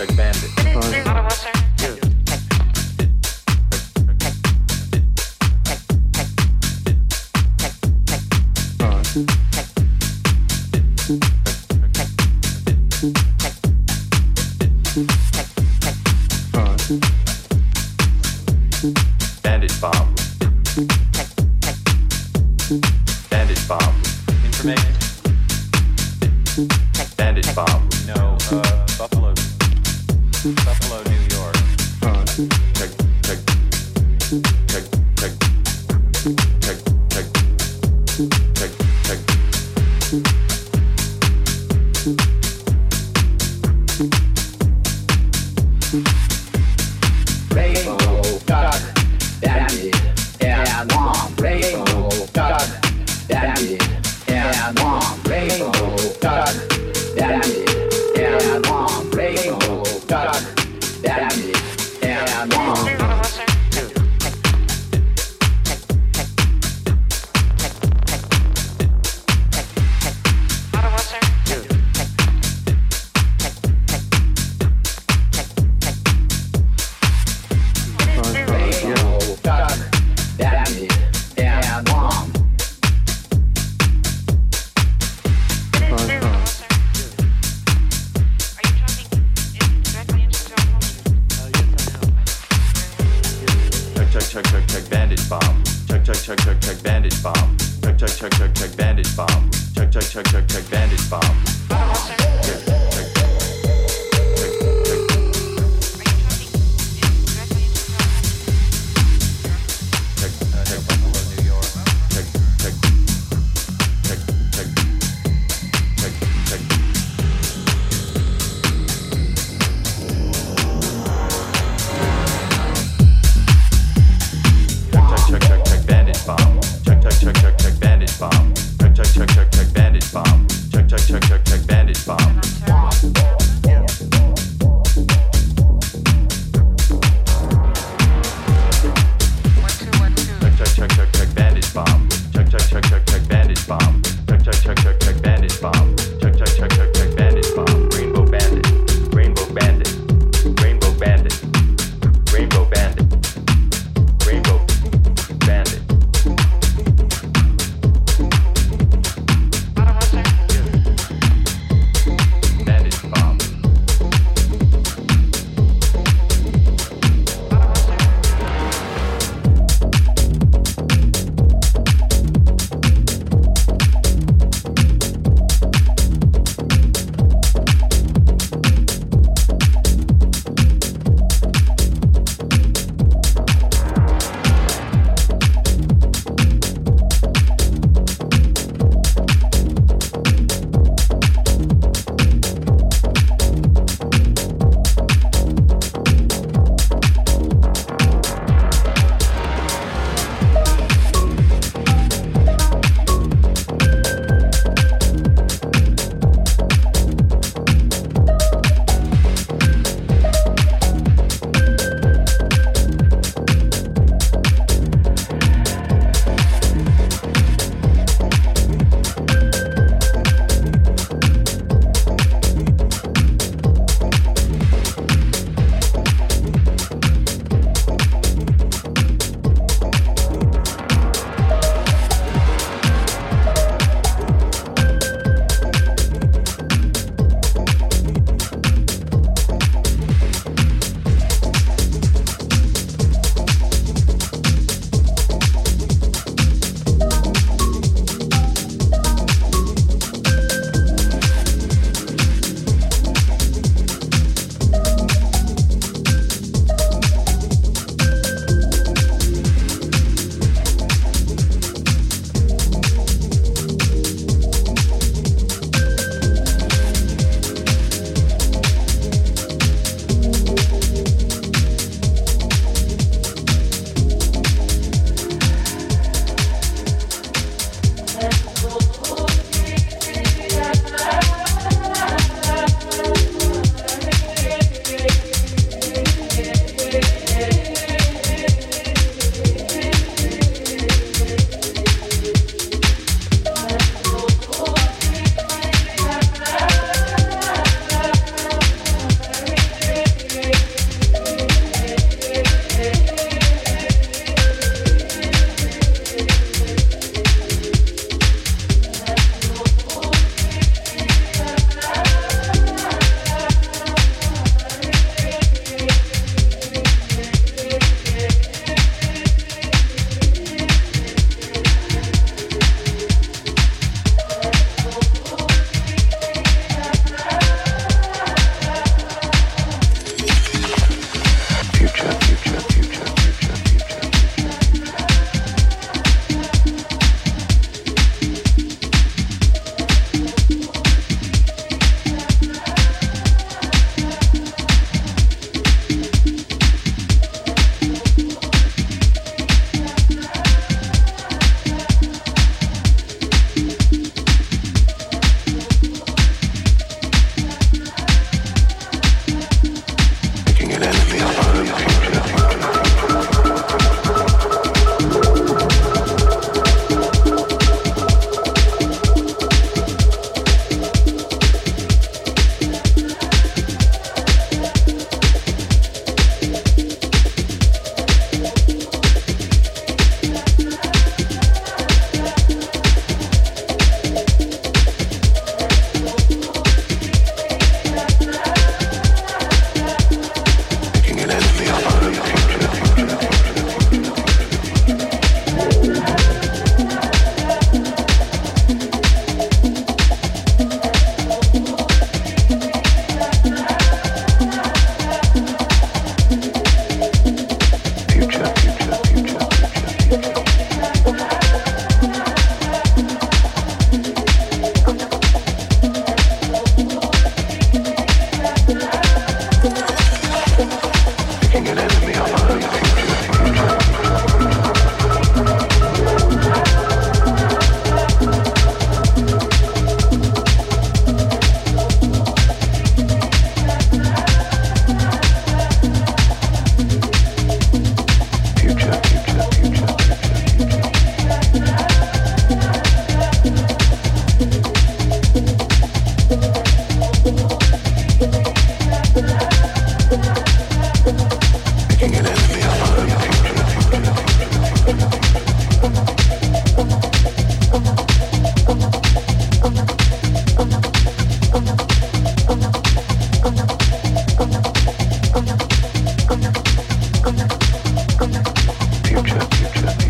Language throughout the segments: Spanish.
Hashtag Bandit.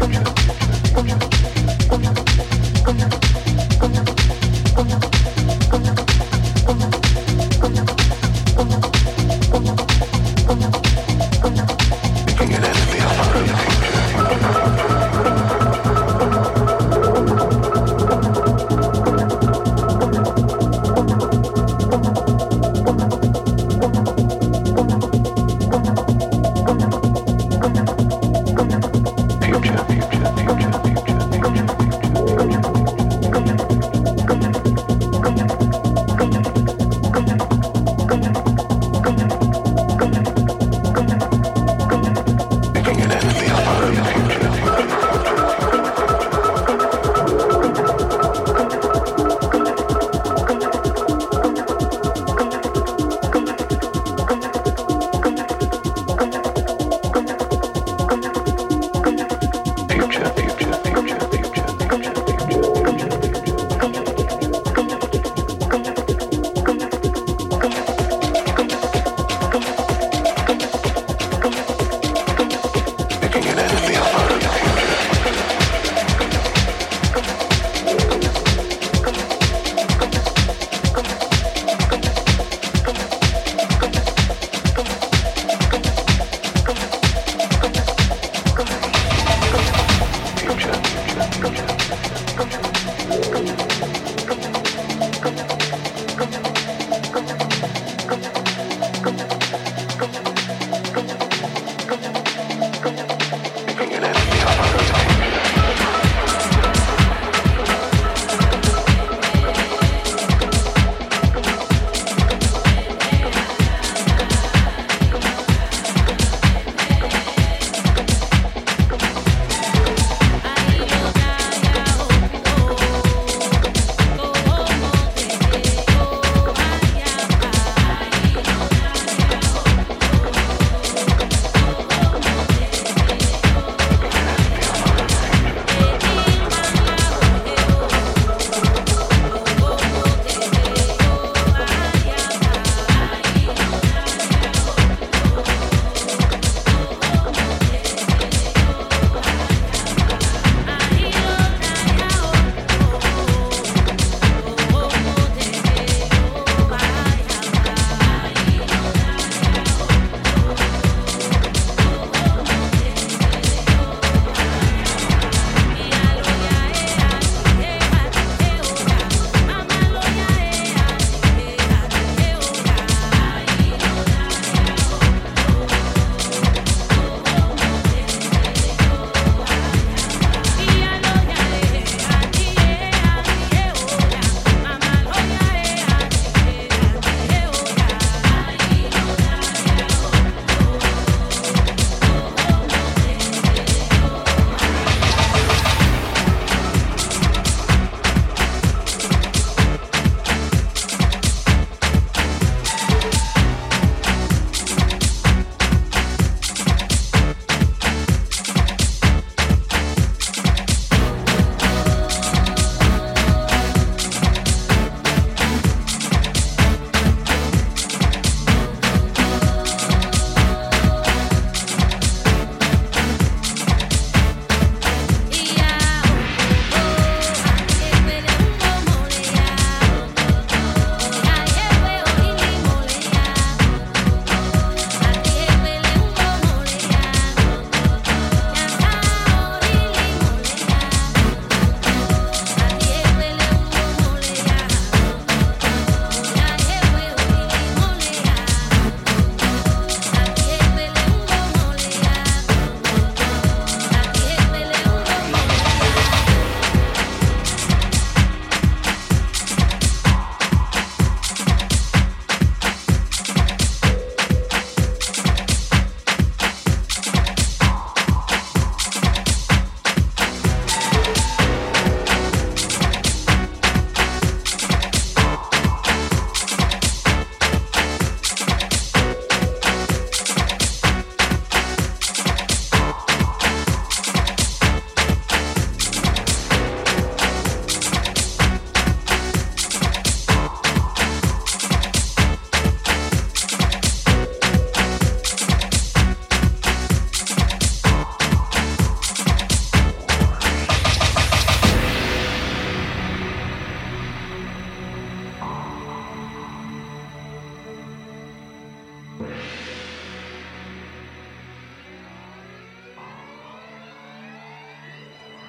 Come on.